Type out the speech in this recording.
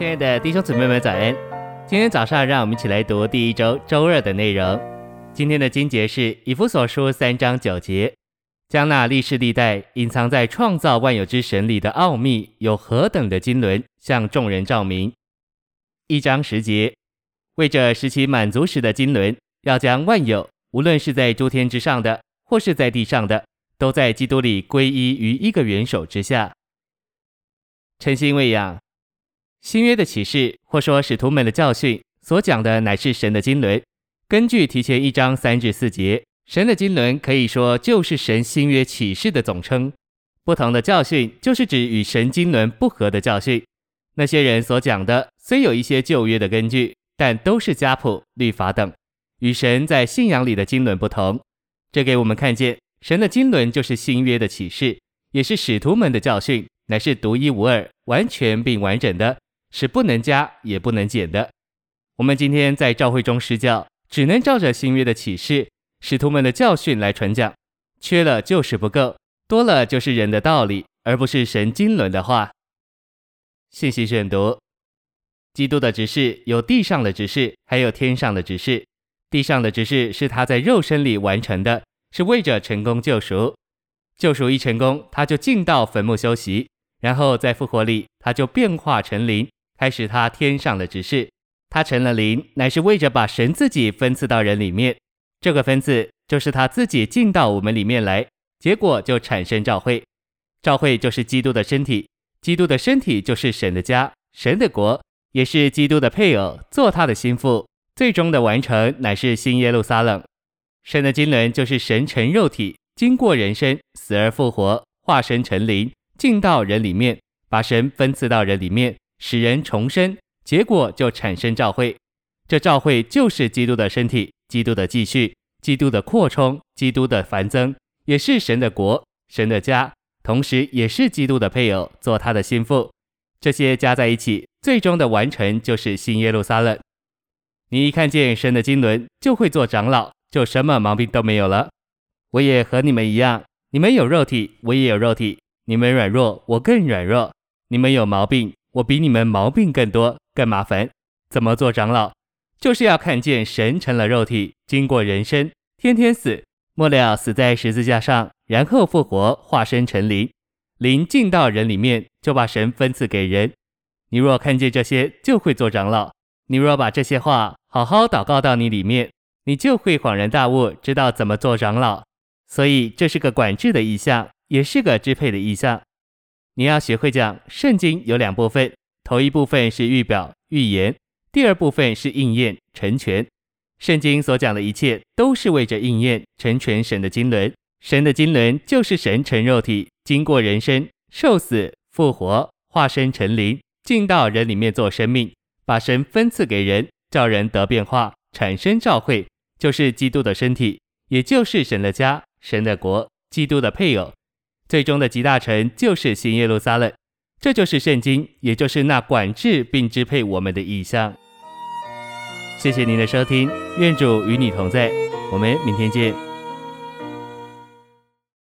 亲爱的弟兄姊妹们，早安！今天早上，让我们一起来读第一周周二的内容。今天的经节是以弗所书三章九节，将那历世历代隐藏在创造万有之神里的奥秘，有何等的经纶，向众人照明。一章十节，为着使其满足时的经纶，要将万有，无论是在诸天之上的，或是在地上的，都在基督里归依于一个元首之下。诚心喂养。新约的启示，或说使徒们的教训，所讲的乃是神的经纶。根据提前一章三至四节，神的经纶可以说就是神新约启示的总称。不同的教训，就是指与神经纶不合的教训。那些人所讲的，虽有一些旧约的根据，但都是家谱、律法等，与神在信仰里的经纶不同。这给我们看见，神的经纶就是新约的启示，也是使徒们的教训，乃是独一无二、完全并完整的。是不能加也不能减的。我们今天在教会中施教，只能照着新约的启示、使徒们的教训来传讲，缺了就是不够，多了就是人的道理，而不是神经纶的话。信息选读：基督的执事有地上的执事，还有天上的执事。地上的执事是他在肉身里完成的，是为着成功救赎。救赎一成功，他就进到坟墓休息，然后在复活里，他就变化成灵。开始他天上的执事，他成了灵，乃是为着把神自己分赐到人里面。这个分赐就是他自己进到我们里面来，结果就产生召会。召会就是基督的身体，基督的身体就是神的家，神的国也是基督的配偶，做他的心腹。最终的完成乃是新耶路撒冷。神的经纶就是神成肉体，经过人生，死而复活，化身成灵，进到人里面，把神分赐到人里面。使人重生，结果就产生召会。这召会就是基督的身体，基督的继续，基督的扩充，基督的繁增，也是神的国，神的家，同时也是基督的配偶，做他的心腹。这些加在一起，最终的完成就是新耶路撒冷。你一看见神的经纶，就会做长老，就什么毛病都没有了。我也和你们一样，你们有肉体，我也有肉体；你们软弱，我更软弱；你们有毛病。我比你们毛病更多，更麻烦。怎么做长老？就是要看见神成了肉体，经过人生，天天死，末了死在十字架上，然后复活，化身成灵，灵进到人里面，就把神分赐给人。你若看见这些，就会做长老。你若把这些话好好祷告到你里面，你就会恍然大悟，知道怎么做长老。所以这是个管制的意象，也是个支配的意象。你要学会讲，圣经有两部分，头一部分是预表预言，第二部分是应验成全。圣经所讲的一切都是为着应验成全神的经纶。神的经纶就是神成肉体，经过人生受死复活，化身成灵，进到人里面做生命，把神分赐给人，叫人得变化，产生召会，就是基督的身体，也就是神的家、神的国、基督的配偶。最终的集大成就是新耶路撒冷，这就是圣经，也就是那管制并支配我们的意象。谢谢您的收听，愿主与你同在，我们明天见。